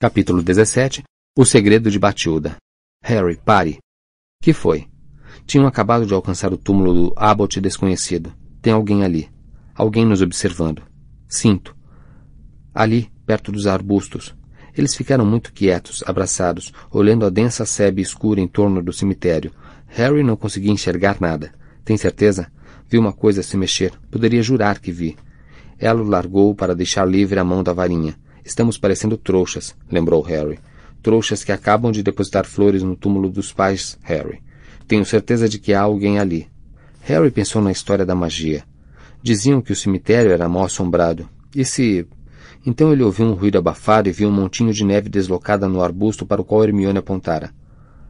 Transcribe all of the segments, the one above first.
Capítulo 17 O segredo de Batilda. Harry, pare. Que foi? Tinham acabado de alcançar o túmulo do Abbot desconhecido. Tem alguém ali. Alguém nos observando. Sinto. Ali, perto dos arbustos. Eles ficaram muito quietos, abraçados, olhando a densa sebe escura em torno do cemitério. Harry não conseguia enxergar nada. Tem certeza? Vi uma coisa se mexer. Poderia jurar que vi. Ela o largou para deixar livre a mão da varinha. Estamos parecendo trouxas, lembrou Harry. Trouxas que acabam de depositar flores no túmulo dos pais, Harry. Tenho certeza de que há alguém ali. Harry pensou na história da magia. Diziam que o cemitério era mal assombrado. E se... Então ele ouviu um ruído abafado e viu um montinho de neve deslocada no arbusto para o qual Hermione apontara.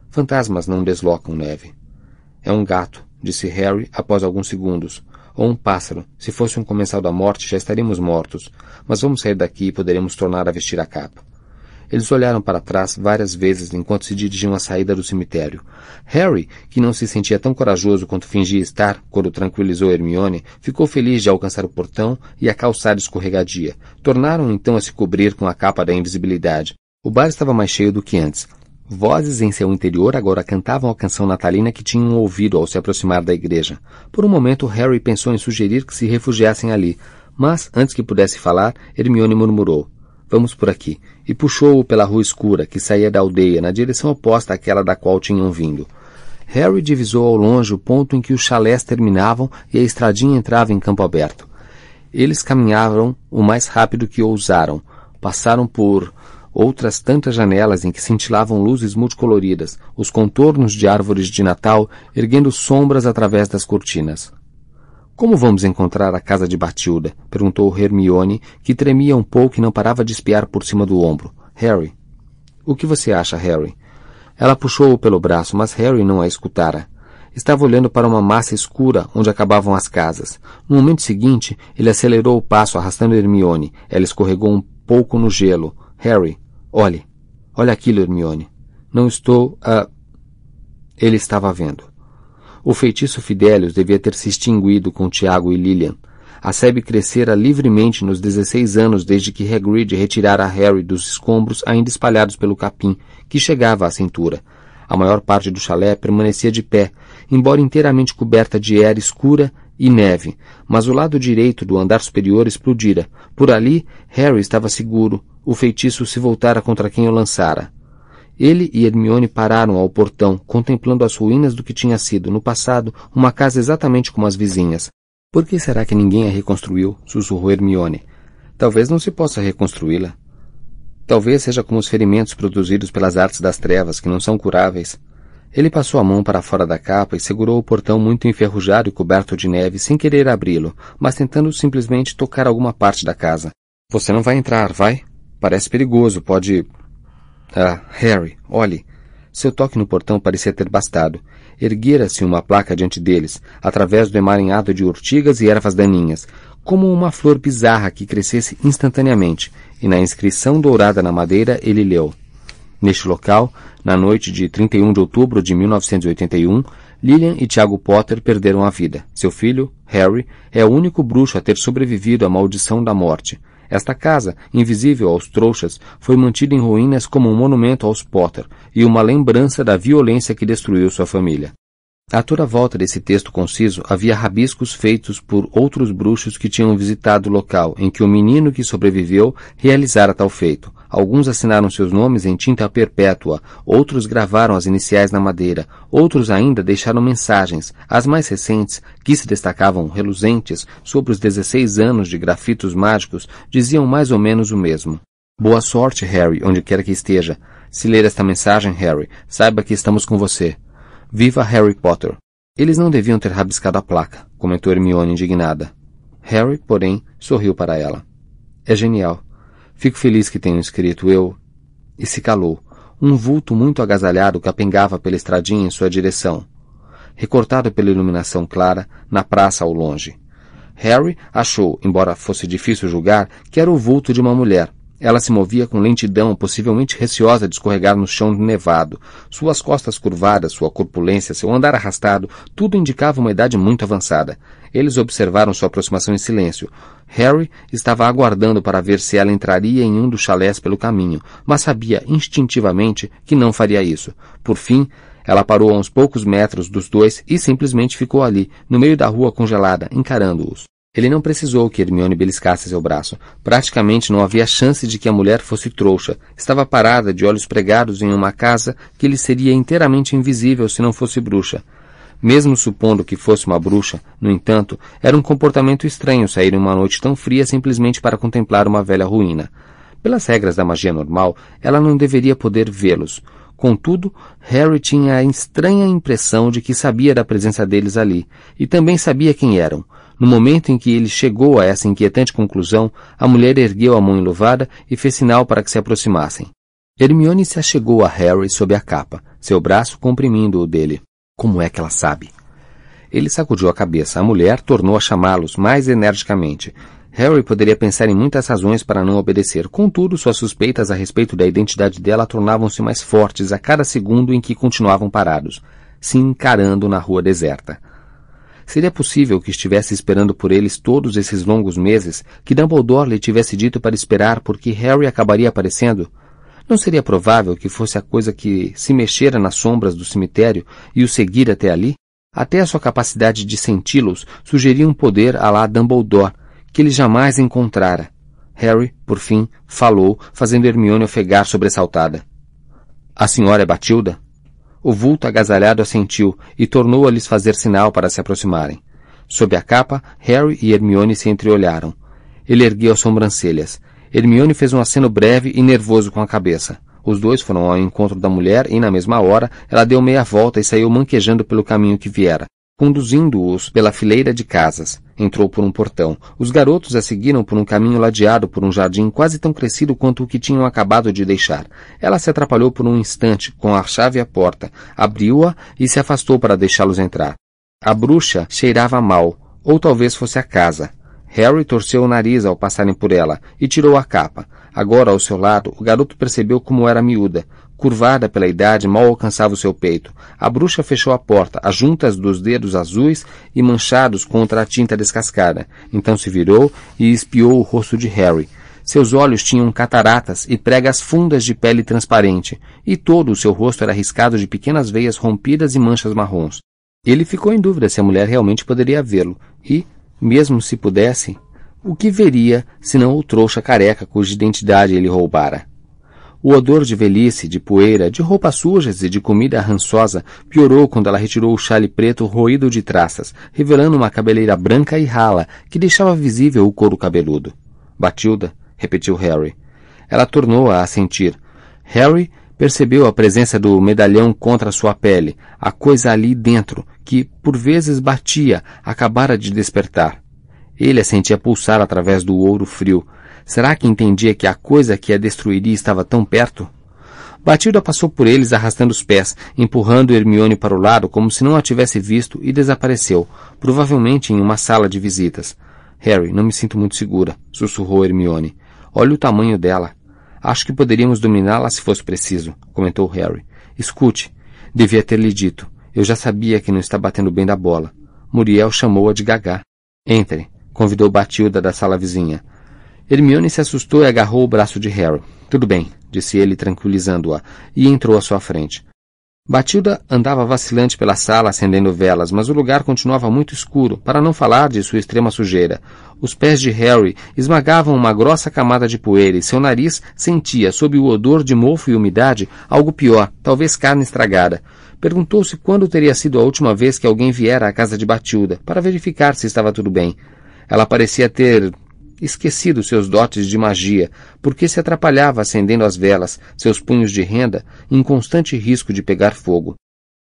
Fantasmas não deslocam neve. É um gato, disse Harry após alguns segundos, ou um pássaro. Se fosse um comensal da morte, já estaríamos mortos. Mas vamos sair daqui e poderemos tornar a vestir a capa. Eles olharam para trás várias vezes enquanto se dirigiam à saída do cemitério. Harry, que não se sentia tão corajoso quanto fingia estar quando tranquilizou Hermione, ficou feliz de alcançar o portão e a calçada escorregadia. Tornaram então a se cobrir com a capa da invisibilidade. O bar estava mais cheio do que antes. Vozes em seu interior agora cantavam a canção natalina que tinham ouvido ao se aproximar da igreja. Por um momento, Harry pensou em sugerir que se refugiassem ali, mas, antes que pudesse falar, Hermione murmurou: Vamos por aqui, e puxou-o pela rua escura que saía da aldeia, na direção oposta àquela da qual tinham vindo. Harry divisou ao longe o ponto em que os chalés terminavam e a estradinha entrava em campo aberto. Eles caminhavam o mais rápido que ousaram. Passaram por outras tantas janelas em que cintilavam luzes multicoloridas, os contornos de árvores de Natal erguendo sombras através das cortinas. Como vamos encontrar a casa de Batilda? perguntou Hermione, que tremia um pouco e não parava de espiar por cima do ombro. Harry. O que você acha, Harry? Ela puxou-o pelo braço, mas Harry não a escutara. Estava olhando para uma massa escura onde acabavam as casas. No momento seguinte, ele acelerou o passo, arrastando Hermione. Ela escorregou um pouco no gelo. Harry, Olhe, olha aquilo, Hermione. Não estou a. Ele estava vendo. O feitiço Fidelius devia ter se extinguido com Tiago e Lilian. A Sebe crescera livremente nos 16 anos desde que Hagrid retirara Harry dos escombros ainda espalhados pelo capim, que chegava à cintura. A maior parte do chalé permanecia de pé, embora inteiramente coberta de era escura e neve, mas o lado direito do andar superior explodira. Por ali, Harry estava seguro, o feitiço se voltara contra quem o lançara. Ele e Hermione pararam ao portão, contemplando as ruínas do que tinha sido, no passado, uma casa exatamente como as vizinhas. Por que será que ninguém a reconstruiu? sussurrou Hermione. Talvez não se possa reconstruí-la. Talvez seja como os ferimentos produzidos pelas artes das trevas, que não são curáveis. Ele passou a mão para fora da capa e segurou o portão muito enferrujado e coberto de neve, sem querer abri-lo, mas tentando simplesmente tocar alguma parte da casa. Você não vai entrar, vai? Parece perigoso, pode. Ah, Harry, olhe. Seu toque no portão parecia ter bastado. Erguera-se uma placa diante deles, através do emaranhado de urtigas e ervas daninhas, como uma flor bizarra que crescesse instantaneamente, e na inscrição dourada na madeira ele leu: Neste local, na noite de 31 de outubro de 1981, Lillian e Tiago Potter perderam a vida. Seu filho, Harry, é o único bruxo a ter sobrevivido à maldição da morte. Esta casa, invisível aos trouxas, foi mantida em ruínas como um monumento aos Potter e uma lembrança da violência que destruiu sua família. A toda volta desse texto conciso havia rabiscos feitos por outros bruxos que tinham visitado o local em que o menino que sobreviveu realizara tal feito. Alguns assinaram seus nomes em tinta perpétua, outros gravaram as iniciais na madeira, outros ainda deixaram mensagens. As mais recentes, que se destacavam reluzentes sobre os 16 anos de grafitos mágicos, diziam mais ou menos o mesmo. Boa sorte, Harry, onde quer que esteja. Se ler esta mensagem, Harry, saiba que estamos com você. Viva Harry Potter! Eles não deviam ter rabiscado a placa, comentou Hermione indignada. Harry, porém, sorriu para ela. É genial. Fico feliz que tenham escrito eu. E se calou. Um vulto muito agasalhado capengava pela estradinha em sua direção. Recortado pela iluminação clara, na praça ao longe. Harry achou, embora fosse difícil julgar, que era o vulto de uma mulher. Ela se movia com lentidão, possivelmente receosa de escorregar no chão nevado. Suas costas curvadas, sua corpulência, seu andar arrastado, tudo indicava uma idade muito avançada. Eles observaram sua aproximação em silêncio. Harry estava aguardando para ver se ela entraria em um dos chalés pelo caminho, mas sabia instintivamente que não faria isso. Por fim, ela parou a uns poucos metros dos dois e simplesmente ficou ali, no meio da rua congelada, encarando-os. Ele não precisou que Hermione beliscasse seu braço. Praticamente não havia chance de que a mulher fosse trouxa. Estava parada, de olhos pregados em uma casa que lhe seria inteiramente invisível se não fosse bruxa. Mesmo supondo que fosse uma bruxa, no entanto, era um comportamento estranho sair em uma noite tão fria simplesmente para contemplar uma velha ruína. Pelas regras da magia normal, ela não deveria poder vê-los. Contudo, Harry tinha a estranha impressão de que sabia da presença deles ali, e também sabia quem eram. No momento em que ele chegou a essa inquietante conclusão, a mulher ergueu a mão enluvada e fez sinal para que se aproximassem. Hermione se achegou a Harry sob a capa, seu braço comprimindo o dele. Como é que ela sabe? Ele sacudiu a cabeça. A mulher tornou a chamá-los mais energicamente. Harry poderia pensar em muitas razões para não obedecer. Contudo, suas suspeitas a respeito da identidade dela tornavam-se mais fortes a cada segundo em que continuavam parados, se encarando na rua deserta. Seria possível que estivesse esperando por eles todos esses longos meses, que Dumbledore lhe tivesse dito para esperar porque Harry acabaria aparecendo? Não seria provável que fosse a coisa que se mexera nas sombras do cemitério e o seguir até ali? Até a sua capacidade de senti-los sugeria um poder a lá Dumbledore, que ele jamais encontrara. Harry, por fim, falou, fazendo Hermione ofegar sobressaltada. A senhora é Batilda? O vulto agasalhado assentiu e tornou a lhes fazer sinal para se aproximarem. Sob a capa, Harry e Hermione se entreolharam. Ele ergueu as sobrancelhas. Hermione fez um aceno breve e nervoso com a cabeça. Os dois foram ao encontro da mulher e, na mesma hora, ela deu meia volta e saiu manquejando pelo caminho que viera, conduzindo-os pela fileira de casas. Entrou por um portão. Os garotos a seguiram por um caminho ladeado por um jardim quase tão crescido quanto o que tinham acabado de deixar. Ela se atrapalhou por um instante com a chave à porta, abriu-a e se afastou para deixá-los entrar. A bruxa cheirava mal, ou talvez fosse a casa. Harry torceu o nariz ao passarem por ela e tirou a capa. Agora, ao seu lado, o garoto percebeu como era miúda. Curvada pela idade, mal alcançava o seu peito. A bruxa fechou a porta, as juntas dos dedos azuis e manchados contra a tinta descascada. Então se virou e espiou o rosto de Harry. Seus olhos tinham cataratas e pregas fundas de pele transparente, e todo o seu rosto era riscado de pequenas veias rompidas e manchas marrons. Ele ficou em dúvida se a mulher realmente poderia vê-lo, e, mesmo se pudesse, o que veria senão o trouxa careca cuja identidade ele roubara? O odor de velhice, de poeira, de roupas sujas e de comida rançosa piorou quando ela retirou o chale preto roído de traças, revelando uma cabeleira branca e rala que deixava visível o couro cabeludo. Batilda, repetiu Harry. Ela tornou a assentir. Harry percebeu a presença do medalhão contra sua pele, a coisa ali dentro, que, por vezes, batia, acabara de despertar. Ele a sentia pulsar através do ouro frio, Será que entendia que a coisa que a destruiria estava tão perto? Batilda passou por eles arrastando os pés, empurrando Hermione para o lado como se não a tivesse visto e desapareceu, provavelmente em uma sala de visitas. Harry, não me sinto muito segura, sussurrou Hermione. Olha o tamanho dela. Acho que poderíamos dominá-la se fosse preciso, comentou Harry. Escute, devia ter lhe dito. Eu já sabia que não está batendo bem da bola. Muriel chamou-a de Gagá. Entre, convidou Batilda da sala vizinha. Hermione se assustou e agarrou o braço de Harry. Tudo bem, disse ele, tranquilizando-a, e entrou à sua frente. Batilda andava vacilante pela sala acendendo velas, mas o lugar continuava muito escuro, para não falar de sua extrema sujeira. Os pés de Harry esmagavam uma grossa camada de poeira e seu nariz sentia, sob o odor de mofo e umidade, algo pior, talvez carne estragada. Perguntou-se quando teria sido a última vez que alguém viera à casa de Batilda, para verificar se estava tudo bem. Ela parecia ter esquecido seus dotes de magia, porque se atrapalhava acendendo as velas, seus punhos de renda, em constante risco de pegar fogo.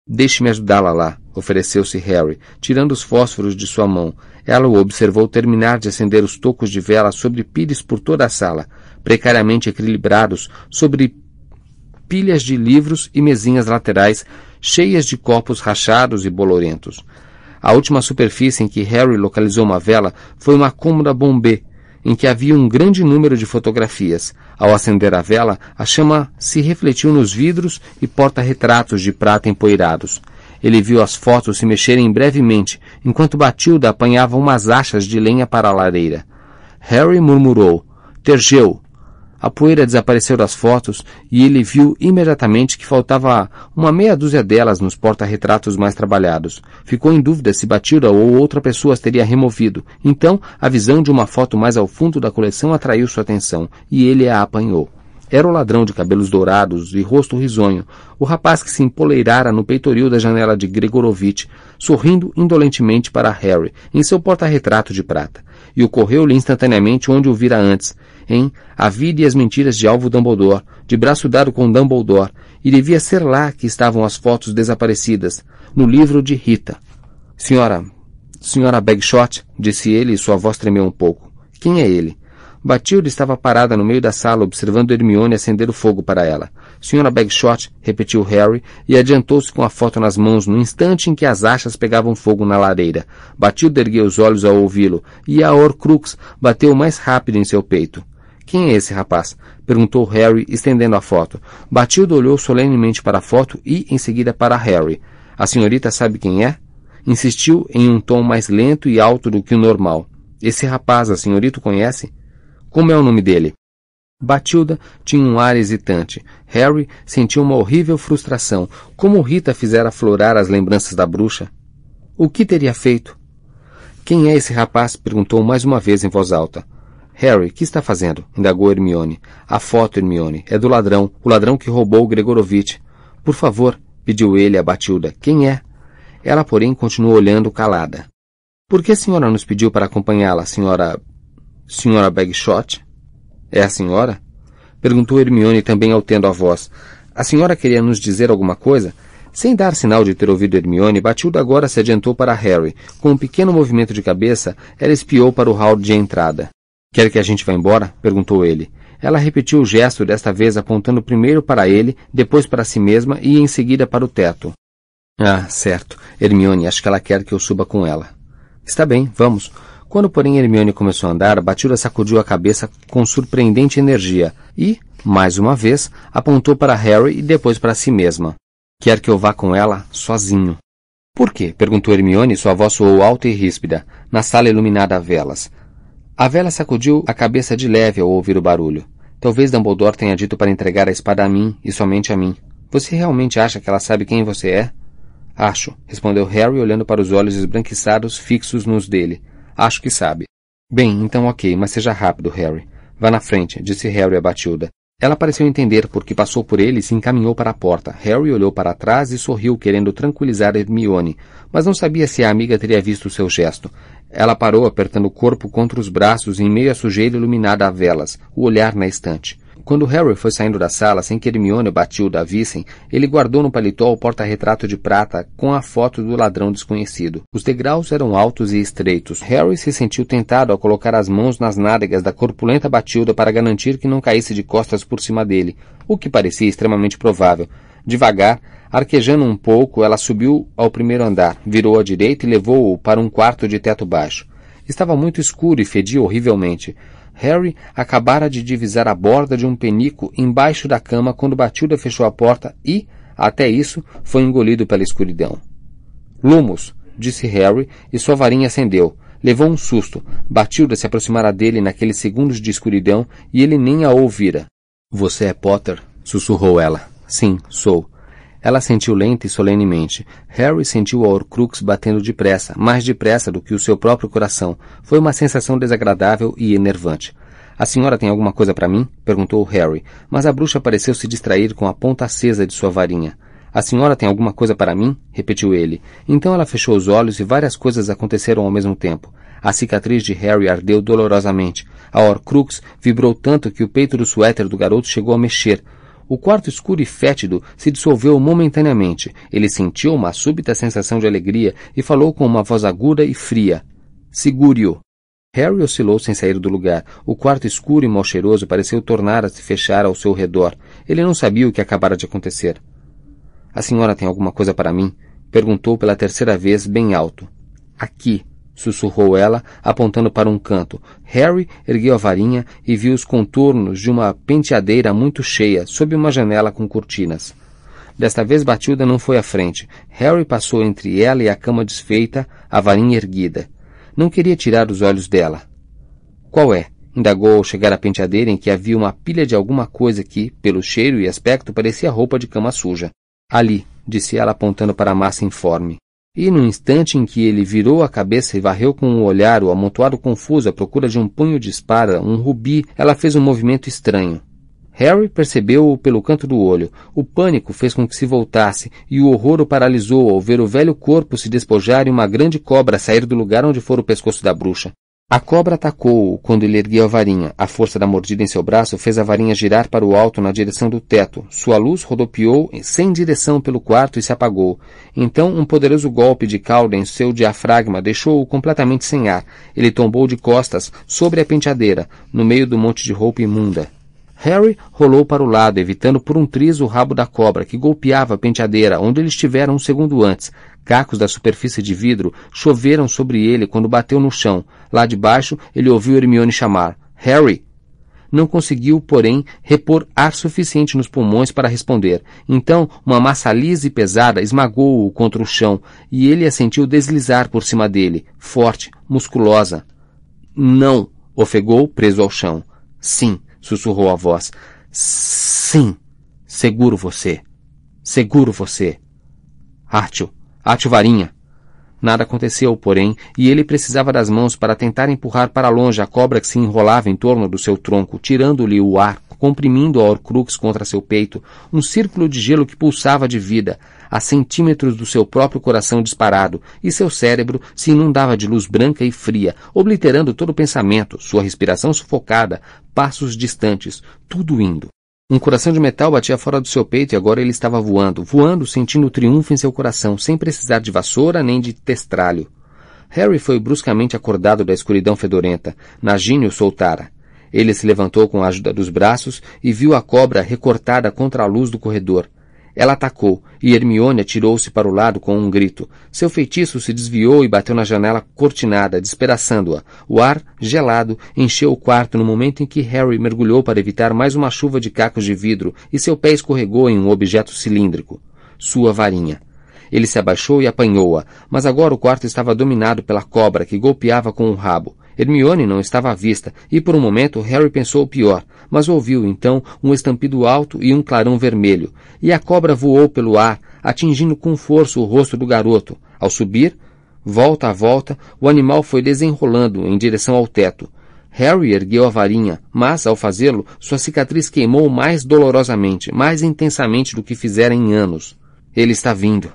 Deixe-me ajudá-la lá, ofereceu-se Harry, tirando os fósforos de sua mão. Ela o observou terminar de acender os tocos de vela sobre pires por toda a sala, precariamente equilibrados sobre pilhas de livros e mesinhas laterais cheias de copos rachados e bolorentos. A última superfície em que Harry localizou uma vela foi uma cômoda bombê, em que havia um grande número de fotografias. Ao acender a vela, a chama se refletiu nos vidros e porta-retratos de prata empoeirados. Ele viu as fotos se mexerem brevemente, enquanto Batilda apanhava umas achas de lenha para a lareira. Harry murmurou: Tergeu, a poeira desapareceu das fotos e ele viu imediatamente que faltava uma meia dúzia delas nos porta-retratos mais trabalhados. Ficou em dúvida se Batilda ou outra pessoa as teria removido. Então, a visão de uma foto mais ao fundo da coleção atraiu sua atenção e ele a apanhou. Era o ladrão de cabelos dourados e rosto risonho, o rapaz que se empoleirara no peitoril da janela de Gregorovitch, sorrindo indolentemente para Harry, em seu porta-retrato de prata, e ocorreu-lhe instantaneamente onde o vira antes, em A Vida e as Mentiras de Alvo Dumbledore, de braço dado com Dumbledore, e devia ser lá que estavam as fotos desaparecidas, no livro de Rita. Senhora, senhora Bagshot, disse ele e sua voz tremeu um pouco. Quem é ele? Batilda estava parada no meio da sala observando Hermione acender o fogo para ela. Senhora Bagshot, repetiu Harry, e adiantou-se com a foto nas mãos no instante em que as achas pegavam fogo na lareira. Batilda ergueu os olhos ao ouvi-lo, e a Horcrux bateu mais rápido em seu peito. Quem é esse rapaz? perguntou Harry, estendendo a foto. Batilda olhou solenemente para a foto e, em seguida, para Harry. A senhorita sabe quem é? Insistiu em um tom mais lento e alto do que o normal. Esse rapaz a senhorita conhece? Como é o nome dele? Batilda tinha um ar hesitante. Harry sentiu uma horrível frustração. Como Rita fizera aflorar as lembranças da bruxa? O que teria feito? Quem é esse rapaz? perguntou mais uma vez em voz alta. Harry, que está fazendo? indagou Hermione. A foto, Hermione. É do ladrão, o ladrão que roubou Gregorovitch. Por favor, pediu ele a Batilda. Quem é? Ela, porém, continuou olhando calada. Por que a senhora nos pediu para acompanhá-la, senhora... senhora Bagshot? É a senhora? Perguntou Hermione também altendo a voz. A senhora queria nos dizer alguma coisa? Sem dar sinal de ter ouvido Hermione, Batilda agora se adiantou para Harry. Com um pequeno movimento de cabeça, ela espiou para o hall de entrada. Quer que a gente vá embora? perguntou ele. Ela repetiu o gesto, desta vez apontando primeiro para ele, depois para si mesma e em seguida para o teto. Ah, certo. Hermione, acho que ela quer que eu suba com ela. Está bem, vamos. Quando, porém, Hermione começou a andar, Batilda sacudiu a cabeça com surpreendente energia e, mais uma vez, apontou para Harry e depois para si mesma. Quer que eu vá com ela sozinho. Por quê? perguntou Hermione, sua voz soou alta e ríspida, na sala iluminada a velas. A vela sacudiu a cabeça de leve ao ouvir o barulho. Talvez Dumbledore tenha dito para entregar a espada a mim e somente a mim. Você realmente acha que ela sabe quem você é? Acho, respondeu Harry olhando para os olhos esbranquiçados fixos nos dele. Acho que sabe. Bem, então ok, mas seja rápido, Harry. Vá na frente, disse Harry a Batilda. Ela pareceu entender porque passou por ele e se encaminhou para a porta. Harry olhou para trás e sorriu, querendo tranquilizar Hermione, mas não sabia se a amiga teria visto o seu gesto. Ela parou, apertando o corpo contra os braços em meio à sujeira iluminada a velas, o olhar na estante. Quando Harry foi saindo da sala, sem que Hermione ou Batilda a vissem, ele guardou no paletó o porta-retrato de prata com a foto do ladrão desconhecido. Os degraus eram altos e estreitos. Harry se sentiu tentado a colocar as mãos nas nádegas da corpulenta Batilda para garantir que não caísse de costas por cima dele, o que parecia extremamente provável. Devagar, arquejando um pouco, ela subiu ao primeiro andar, virou à direita e levou-o para um quarto de teto baixo. Estava muito escuro e fedia horrivelmente. Harry acabara de divisar a borda de um penico embaixo da cama quando Batilda fechou a porta e, até isso, foi engolido pela escuridão. Lumos, disse Harry, e sua varinha acendeu. Levou um susto. Batilda se aproximara dele naqueles segundos de escuridão e ele nem a ouvira. Você é Potter? sussurrou ela. Sim, sou. Ela sentiu lenta e solenemente. Harry sentiu a Horcrux batendo depressa, mais depressa do que o seu próprio coração. Foi uma sensação desagradável e enervante. A senhora tem alguma coisa para mim? perguntou Harry, mas a bruxa pareceu se distrair com a ponta acesa de sua varinha. A senhora tem alguma coisa para mim? repetiu ele. Então ela fechou os olhos e várias coisas aconteceram ao mesmo tempo. A cicatriz de Harry ardeu dolorosamente. A Horcrux vibrou tanto que o peito do suéter do garoto chegou a mexer. O quarto escuro e fétido se dissolveu momentaneamente. Ele sentiu uma súbita sensação de alegria e falou com uma voz aguda e fria. Segure-o. Harry oscilou sem sair do lugar. O quarto escuro e mal cheiroso pareceu tornar a se fechar ao seu redor. Ele não sabia o que acabara de acontecer. A senhora tem alguma coisa para mim? Perguntou pela terceira vez, bem alto. Aqui, sussurrou ela, apontando para um canto. Harry ergueu a varinha e viu os contornos de uma penteadeira muito cheia, sob uma janela com cortinas. Desta vez Batilda não foi à frente. Harry passou entre ela e a cama desfeita, a varinha erguida. Não queria tirar os olhos dela. Qual é? indagou ao chegar à penteadeira em que havia uma pilha de alguma coisa que, pelo cheiro e aspecto, parecia roupa de cama suja. Ali, disse ela apontando para a massa informe. E no instante em que ele virou a cabeça e varreu com o um olhar o amontoado confuso à procura de um punho de espada, um rubi, ela fez um movimento estranho. Harry percebeu-o pelo canto do olho. O pânico fez com que se voltasse, e o horror o paralisou ao ver o velho corpo se despojar e uma grande cobra sair do lugar onde fora o pescoço da bruxa. A cobra atacou-o quando ele ergueu a varinha. A força da mordida em seu braço fez a varinha girar para o alto na direção do teto. Sua luz rodopiou sem direção pelo quarto e se apagou. Então, um poderoso golpe de cauda em seu diafragma deixou-o completamente sem ar. Ele tombou de costas sobre a penteadeira, no meio do monte de roupa imunda. Harry rolou para o lado, evitando por um triz o rabo da cobra, que golpeava a penteadeira, onde ele estivera um segundo antes. Cacos da superfície de vidro choveram sobre ele quando bateu no chão. Lá de baixo, ele ouviu Hermione chamar. Harry! Não conseguiu, porém, repor ar suficiente nos pulmões para responder. Então, uma massa lisa e pesada esmagou-o contra o chão, e ele a sentiu deslizar por cima dele, forte, musculosa. Não! ofegou, preso ao chão. Sim, sussurrou a voz. Sim! Seguro você! Seguro você! Artio! Ate varinha. Nada aconteceu, porém, e ele precisava das mãos para tentar empurrar para longe a cobra que se enrolava em torno do seu tronco, tirando-lhe o ar, comprimindo a Horcrux contra seu peito, um círculo de gelo que pulsava de vida, a centímetros do seu próprio coração disparado, e seu cérebro se inundava de luz branca e fria, obliterando todo o pensamento, sua respiração sufocada, passos distantes, tudo indo. Um coração de metal batia fora do seu peito e agora ele estava voando, voando, sentindo o triunfo em seu coração, sem precisar de vassoura nem de testralho. Harry foi bruscamente acordado da escuridão fedorenta. Nagini o soltara. Ele se levantou com a ajuda dos braços e viu a cobra recortada contra a luz do corredor. Ela atacou, e Hermione atirou-se para o lado com um grito. Seu feitiço se desviou e bateu na janela cortinada, despedaçando-a. O ar, gelado, encheu o quarto no momento em que Harry mergulhou para evitar mais uma chuva de cacos de vidro e seu pé escorregou em um objeto cilíndrico. Sua varinha. Ele se abaixou e apanhou-a, mas agora o quarto estava dominado pela cobra que golpeava com o rabo. Hermione não estava à vista, e por um momento Harry pensou o pior, mas ouviu então um estampido alto e um clarão vermelho, e a cobra voou pelo ar, atingindo com força o rosto do garoto. Ao subir, volta a volta, o animal foi desenrolando em direção ao teto. Harry ergueu a varinha, mas, ao fazê-lo, sua cicatriz queimou mais dolorosamente, mais intensamente do que fizera em anos. Ele está vindo.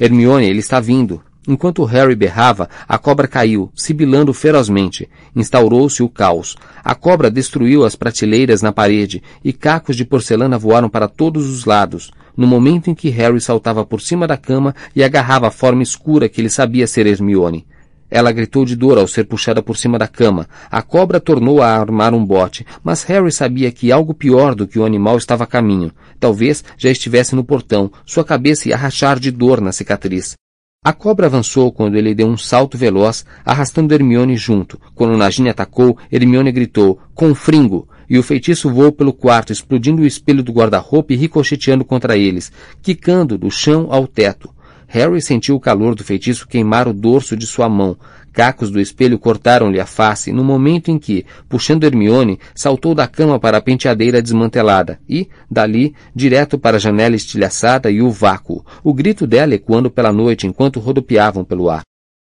Hermione, ele está vindo. Enquanto Harry berrava, a cobra caiu, sibilando ferozmente. Instaurou-se o caos. A cobra destruiu as prateleiras na parede e cacos de porcelana voaram para todos os lados. No momento em que Harry saltava por cima da cama e agarrava a forma escura que ele sabia ser Hermione. Ela gritou de dor ao ser puxada por cima da cama. A cobra tornou a armar um bote, mas Harry sabia que algo pior do que o animal estava a caminho. Talvez já estivesse no portão, sua cabeça ia rachar de dor na cicatriz. A cobra avançou quando ele deu um salto veloz, arrastando Hermione junto. Quando Nagini atacou, Hermione gritou, confringo, e o feitiço voou pelo quarto, explodindo o espelho do guarda-roupa e ricocheteando contra eles, quicando do chão ao teto. Harry sentiu o calor do feitiço queimar o dorso de sua mão. Cacos do espelho cortaram-lhe a face no momento em que, puxando Hermione, saltou da cama para a penteadeira desmantelada e, dali, direto para a janela estilhaçada e o vácuo, o grito dela ecoando pela noite enquanto rodopiavam pelo ar.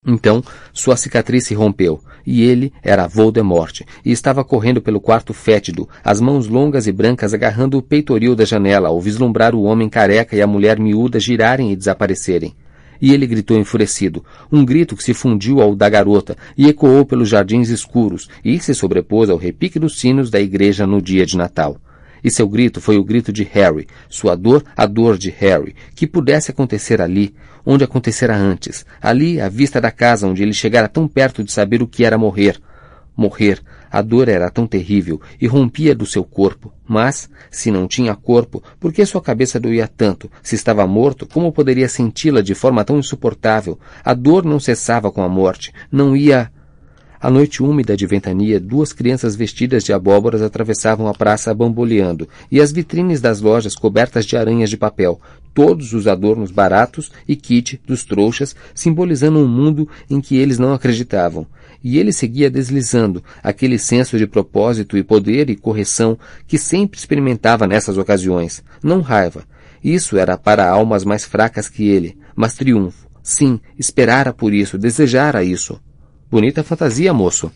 Então, sua cicatriz se rompeu, e ele era Voldemort, e estava correndo pelo quarto fétido, as mãos longas e brancas agarrando o peitoril da janela ao vislumbrar o homem careca e a mulher miúda girarem e desaparecerem. E ele gritou enfurecido, um grito que se fundiu ao da garota e ecoou pelos jardins escuros e se sobrepôs ao repique dos sinos da igreja no dia de Natal. E seu grito foi o grito de Harry, sua dor a dor de Harry, que pudesse acontecer ali, onde acontecera antes, ali à vista da casa onde ele chegara tão perto de saber o que era morrer. Morrer, A dor era tão terrível e rompia do seu corpo. Mas, se não tinha corpo, por que sua cabeça doía tanto? Se estava morto, como poderia senti-la de forma tão insuportável? A dor não cessava com a morte. Não ia à noite úmida de ventania, duas crianças vestidas de abóboras atravessavam a praça bamboleando, e as vitrines das lojas cobertas de aranhas de papel, todos os adornos baratos e kit dos trouxas, simbolizando um mundo em que eles não acreditavam. E ele seguia deslizando, aquele senso de propósito e poder e correção que sempre experimentava nessas ocasiões. Não raiva. Isso era para almas mais fracas que ele, mas triunfo. Sim, esperara por isso, desejara isso. Bonita fantasia, moço.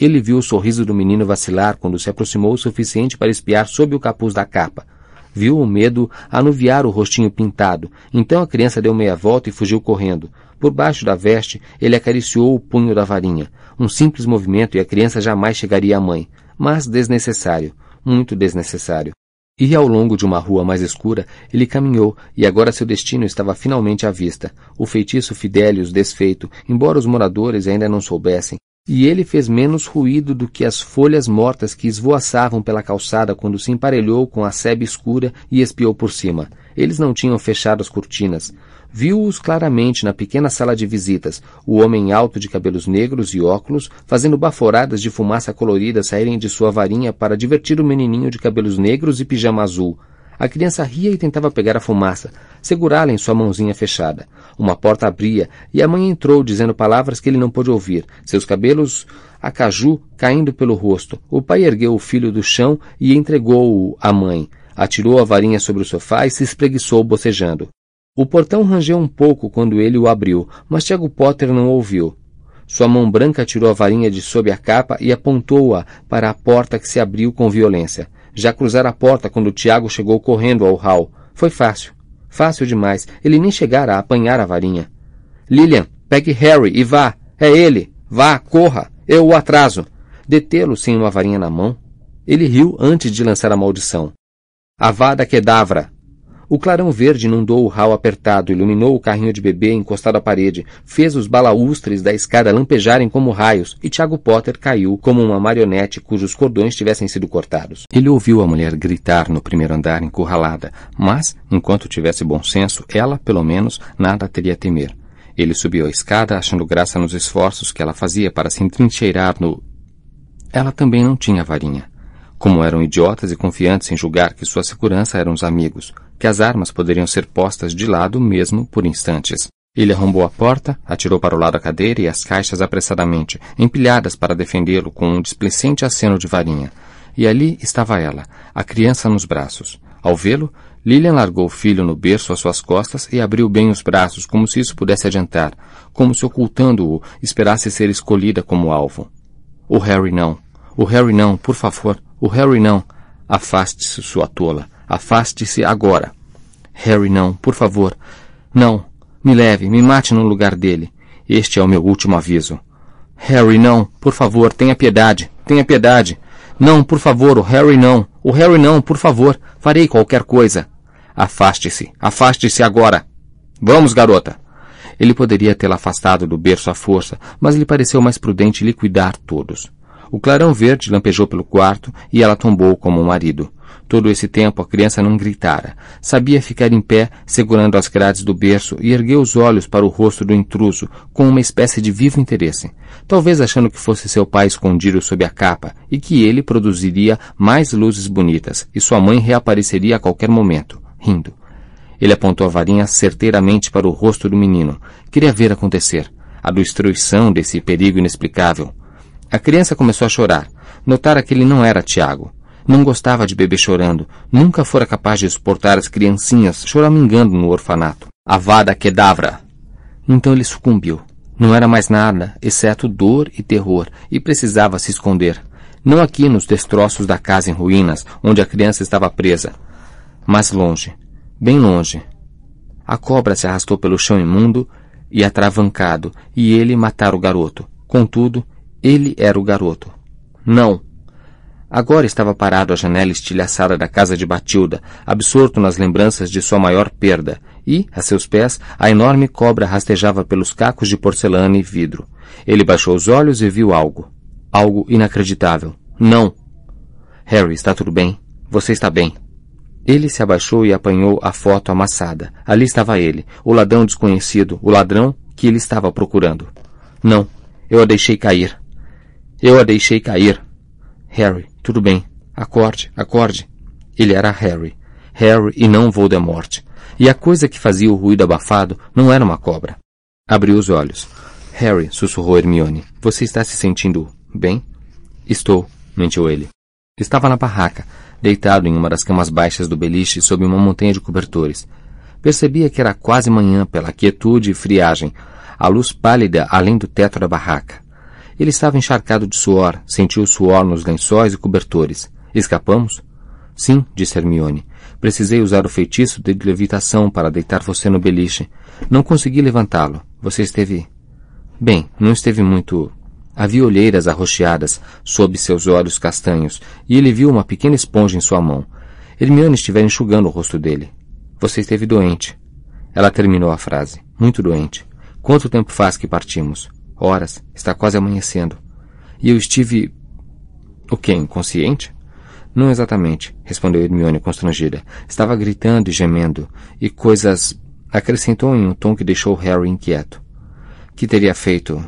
Ele viu o sorriso do menino vacilar quando se aproximou o suficiente para espiar sob o capuz da capa. Viu o medo anuviar o rostinho pintado. Então a criança deu meia volta e fugiu correndo. Por baixo da veste, ele acariciou o punho da varinha. Um simples movimento e a criança jamais chegaria à mãe. Mas desnecessário. Muito desnecessário. E ao longo de uma rua mais escura, ele caminhou, e agora seu destino estava finalmente à vista. O feitiço Fidelius desfeito, embora os moradores ainda não soubessem, e ele fez menos ruído do que as folhas mortas que esvoaçavam pela calçada quando se emparelhou com a sebe escura e espiou por cima. Eles não tinham fechado as cortinas. Viu-os claramente na pequena sala de visitas, o homem alto de cabelos negros e óculos, fazendo baforadas de fumaça colorida saírem de sua varinha para divertir o menininho de cabelos negros e pijama azul. A criança ria e tentava pegar a fumaça, segurá-la em sua mãozinha fechada. Uma porta abria e a mãe entrou dizendo palavras que ele não pôde ouvir, seus cabelos a caju caindo pelo rosto. O pai ergueu o filho do chão e entregou-o à mãe. Atirou a varinha sobre o sofá e se espreguiçou bocejando. O portão rangeu um pouco quando ele o abriu, mas Tiago Potter não ouviu. Sua mão branca tirou a varinha de sob a capa e apontou-a para a porta que se abriu com violência. Já cruzara a porta quando Tiago chegou correndo ao hall. Foi fácil. Fácil demais. Ele nem chegara a apanhar a varinha. Lilian, pegue Harry e vá. É ele. Vá, corra. Eu o atraso. Detê-lo sem uma varinha na mão. Ele riu antes de lançar a maldição. Avada Kedavra! O clarão verde inundou o hall apertado, iluminou o carrinho de bebê encostado à parede, fez os balaústres da escada lampejarem como raios, e Tiago Potter caiu como uma marionete cujos cordões tivessem sido cortados. Ele ouviu a mulher gritar no primeiro andar encurralada, mas, enquanto tivesse bom senso, ela, pelo menos, nada teria a temer. Ele subiu a escada achando graça nos esforços que ela fazia para se entrincheirar no... Ela também não tinha varinha. Como eram idiotas e confiantes em julgar que sua segurança eram os amigos, que as armas poderiam ser postas de lado mesmo por instantes. Ele arrombou a porta, atirou para o lado a cadeira e as caixas apressadamente, empilhadas para defendê-lo com um displicente aceno de varinha. E ali estava ela, a criança nos braços. Ao vê-lo, Lilian largou o filho no berço às suas costas e abriu bem os braços, como se isso pudesse adiantar, como se ocultando-o esperasse ser escolhida como alvo. O Harry não. O Harry não, por favor. O Harry não. Afaste-se, sua tola. Afaste-se agora. Harry, não, por favor. Não. Me leve, me mate no lugar dele. Este é o meu último aviso. Harry, não, por favor, tenha piedade, tenha piedade. Não, por favor, o Harry não. O Harry não, por favor. Farei qualquer coisa. Afaste-se, afaste-se agora. Vamos, garota. Ele poderia tê-la afastado do berço à força, mas lhe pareceu mais prudente liquidar todos. O clarão verde lampejou pelo quarto e ela tombou como um marido. Todo esse tempo a criança não gritara. Sabia ficar em pé, segurando as grades do berço, e ergueu os olhos para o rosto do intruso, com uma espécie de vivo interesse. Talvez achando que fosse seu pai escondido sob a capa, e que ele produziria mais luzes bonitas, e sua mãe reapareceria a qualquer momento, rindo. Ele apontou a varinha certeiramente para o rosto do menino. Queria ver acontecer. A destruição desse perigo inexplicável. A criança começou a chorar. Notara que ele não era Tiago. Não gostava de bebê chorando. Nunca fora capaz de suportar as criancinhas choramingando no orfanato. Avada Kedavra! Então ele sucumbiu. Não era mais nada, exceto dor e terror, e precisava se esconder. Não aqui nos destroços da casa em ruínas, onde a criança estava presa, mas longe, bem longe. A cobra se arrastou pelo chão imundo e atravancado, e ele matara o garoto. Contudo, ele era o garoto. Não, Agora estava parado à janela estilhaçada da casa de Batilda, absorto nas lembranças de sua maior perda, e, a seus pés, a enorme cobra rastejava pelos cacos de porcelana e vidro. Ele baixou os olhos e viu algo. Algo inacreditável. Não! Harry, está tudo bem? Você está bem? Ele se abaixou e apanhou a foto amassada. Ali estava ele, o ladrão desconhecido, o ladrão que ele estava procurando. Não, eu a deixei cair. Eu a deixei cair. Harry, tudo bem. Acorde, acorde. Ele era Harry. Harry e não Voldemort. E a coisa que fazia o ruído abafado não era uma cobra. Abriu os olhos. Harry, sussurrou Hermione, você está se sentindo bem? Estou, mentiu ele. Estava na barraca, deitado em uma das camas baixas do beliche sob uma montanha de cobertores. Percebia que era quase manhã pela quietude e friagem, a luz pálida além do teto da barraca. Ele estava encharcado de suor, sentiu o suor nos lençóis e cobertores. Escapamos? Sim, disse Hermione. Precisei usar o feitiço de levitação para deitar você no beliche. Não consegui levantá-lo. Você esteve. Bem, não esteve muito Havia olheiras arroxeadas sob seus olhos castanhos, e ele viu uma pequena esponja em sua mão. Hermione estivera enxugando o rosto dele. Você esteve doente. Ela terminou a frase. Muito doente. Quanto tempo faz que partimos? Horas. Está quase amanhecendo. E eu estive... O quê? Inconsciente? Não exatamente, respondeu Hermione constrangida. Estava gritando e gemendo, e coisas... Acrescentou em um tom que deixou Harry inquieto. Que teria feito?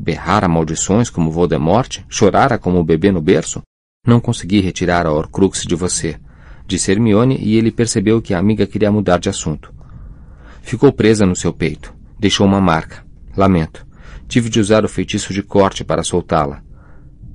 berrara maldições como Voldemort, chorara como o bebê no berço? Não consegui retirar a Horcrux de você, disse Hermione e ele percebeu que a amiga queria mudar de assunto. Ficou presa no seu peito. Deixou uma marca. Lamento. Tive de usar o feitiço de corte para soltá-la.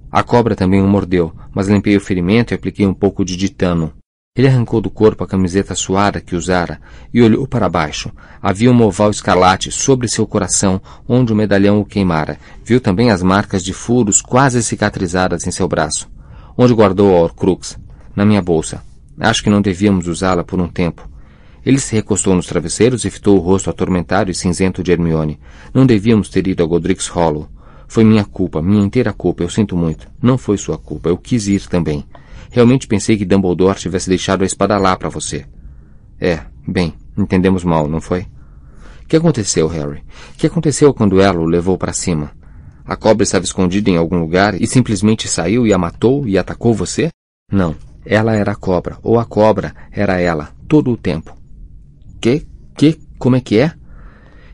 A cobra também o mordeu, mas limpei o ferimento e apliquei um pouco de ditano. Ele arrancou do corpo a camiseta suada que usara e olhou para baixo. Havia um oval escarlate sobre seu coração, onde o medalhão o queimara. Viu também as marcas de furos quase cicatrizadas em seu braço. Onde guardou a Horcrux? Na minha bolsa. Acho que não devíamos usá-la por um tempo. Ele se recostou nos travesseiros e fitou o rosto atormentado e cinzento de Hermione. Não devíamos ter ido a Godric's Hollow. Foi minha culpa, minha inteira culpa, eu sinto muito. Não foi sua culpa, eu quis ir também. Realmente pensei que Dumbledore tivesse deixado a espada lá para você. É, bem, entendemos mal, não foi? O que aconteceu, Harry? O que aconteceu quando ela o levou para cima? A cobra estava escondida em algum lugar e simplesmente saiu e a matou e atacou você? Não. Ela era a cobra, ou a cobra era ela, todo o tempo. Que? Que? Como é que é?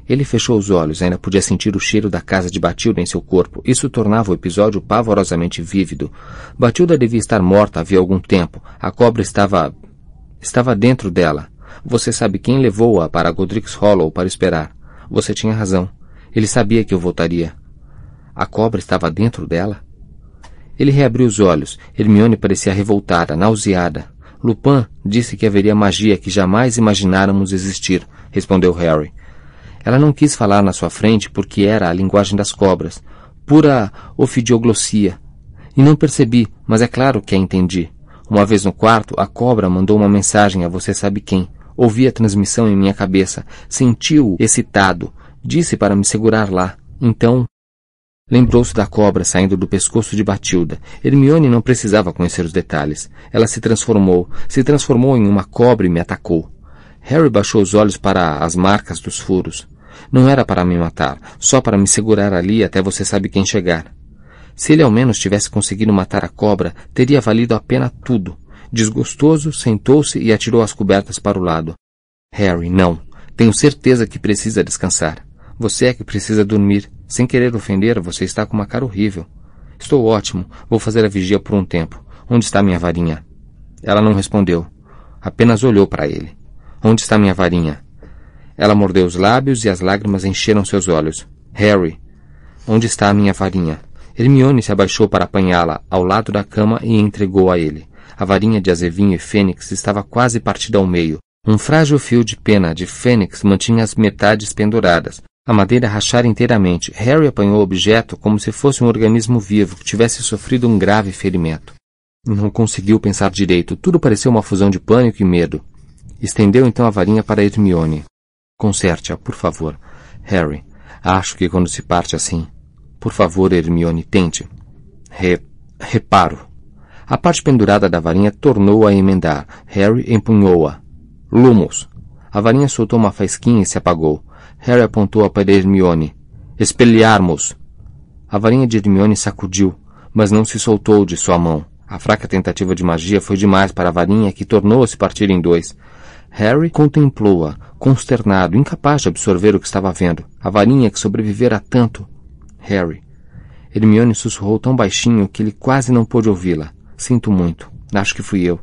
Ele fechou os olhos, ainda podia sentir o cheiro da casa de Batilda em seu corpo. Isso tornava o episódio pavorosamente vívido. Batilda devia estar morta havia algum tempo. A cobra estava. estava dentro dela. Você sabe quem levou-a para Godric's Hollow para esperar. Você tinha razão. Ele sabia que eu voltaria. A cobra estava dentro dela? Ele reabriu os olhos. Hermione parecia revoltada, nauseada. Lupin disse que haveria magia que jamais imagináramos existir, respondeu Harry. Ela não quis falar na sua frente porque era a linguagem das cobras, pura ofidioglossia. E não percebi, mas é claro que a entendi. Uma vez no quarto, a cobra mandou uma mensagem a você sabe quem. Ouvi a transmissão em minha cabeça, sentiu-o excitado, disse para me segurar lá. Então, Lembrou-se da cobra saindo do pescoço de Batilda. Hermione não precisava conhecer os detalhes. Ela se transformou, se transformou em uma cobra e me atacou. Harry baixou os olhos para as marcas dos furos. Não era para me matar, só para me segurar ali até você sabe quem chegar. Se ele ao menos tivesse conseguido matar a cobra, teria valido a pena tudo. Desgostoso, sentou-se e atirou as cobertas para o lado. Harry, não. Tenho certeza que precisa descansar. Você é que precisa dormir. Sem querer ofender, você está com uma cara horrível. Estou ótimo. Vou fazer a vigia por um tempo. Onde está minha varinha? Ela não respondeu. Apenas olhou para ele. Onde está minha varinha? Ela mordeu os lábios e as lágrimas encheram seus olhos. Harry, onde está a minha varinha? Hermione se abaixou para apanhá-la ao lado da cama e entregou a ele. A varinha de azevinho e fênix estava quase partida ao meio. Um frágil fio de pena de fênix mantinha as metades penduradas. A madeira rachara inteiramente. Harry apanhou o objeto como se fosse um organismo vivo que tivesse sofrido um grave ferimento. Não conseguiu pensar direito. Tudo pareceu uma fusão de pânico e medo. Estendeu então a varinha para Hermione. Conserte-a, por favor. Harry, acho que quando se parte assim. Por favor, Hermione, tente. Re... reparo. A parte pendurada da varinha tornou a emendar. Harry empunhou-a. Lumos. A varinha soltou uma faisquinha e se apagou. Harry apontou-a para Hermione. Espelharmos. A varinha de Hermione sacudiu. mas não se soltou de sua mão. A fraca tentativa de magia foi demais para a varinha que tornou-se partir em dois. Harry contemplou-a, consternado, incapaz de absorver o que estava vendo. A varinha que sobrevivera a tanto. Harry. Hermione sussurrou tão baixinho que ele quase não pôde ouvi-la. Sinto muito. Acho que fui eu.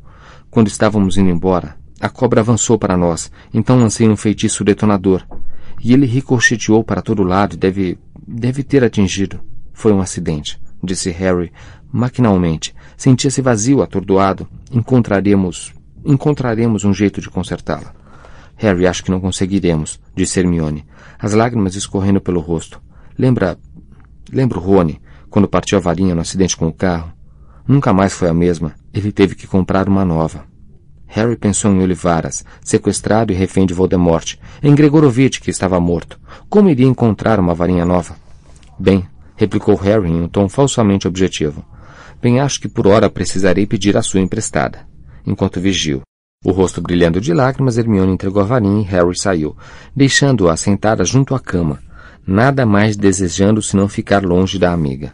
Quando estávamos indo embora, a cobra avançou para nós, então lancei um feitiço detonador. E ele ricocheteou para todo lado e deve. deve ter atingido. Foi um acidente, disse Harry, maquinalmente. Sentia-se vazio, atordoado. Encontraremos. encontraremos um jeito de consertá-la. Harry, acho que não conseguiremos, disse Hermione, as lágrimas escorrendo pelo rosto. Lembra. lembra o Rony, quando partiu a varinha no acidente com o carro? Nunca mais foi a mesma. Ele teve que comprar uma nova. Harry pensou em Olivaras, sequestrado e refém de Voldemort, em Gregorovitch, que estava morto. Como iria encontrar uma varinha nova? Bem, replicou Harry em um tom falsamente objetivo. Bem, acho que por hora precisarei pedir a sua emprestada. Enquanto vigio. O rosto brilhando de lágrimas, Hermione entregou a varinha e Harry saiu, deixando-a sentada junto à cama, nada mais desejando senão ficar longe da amiga.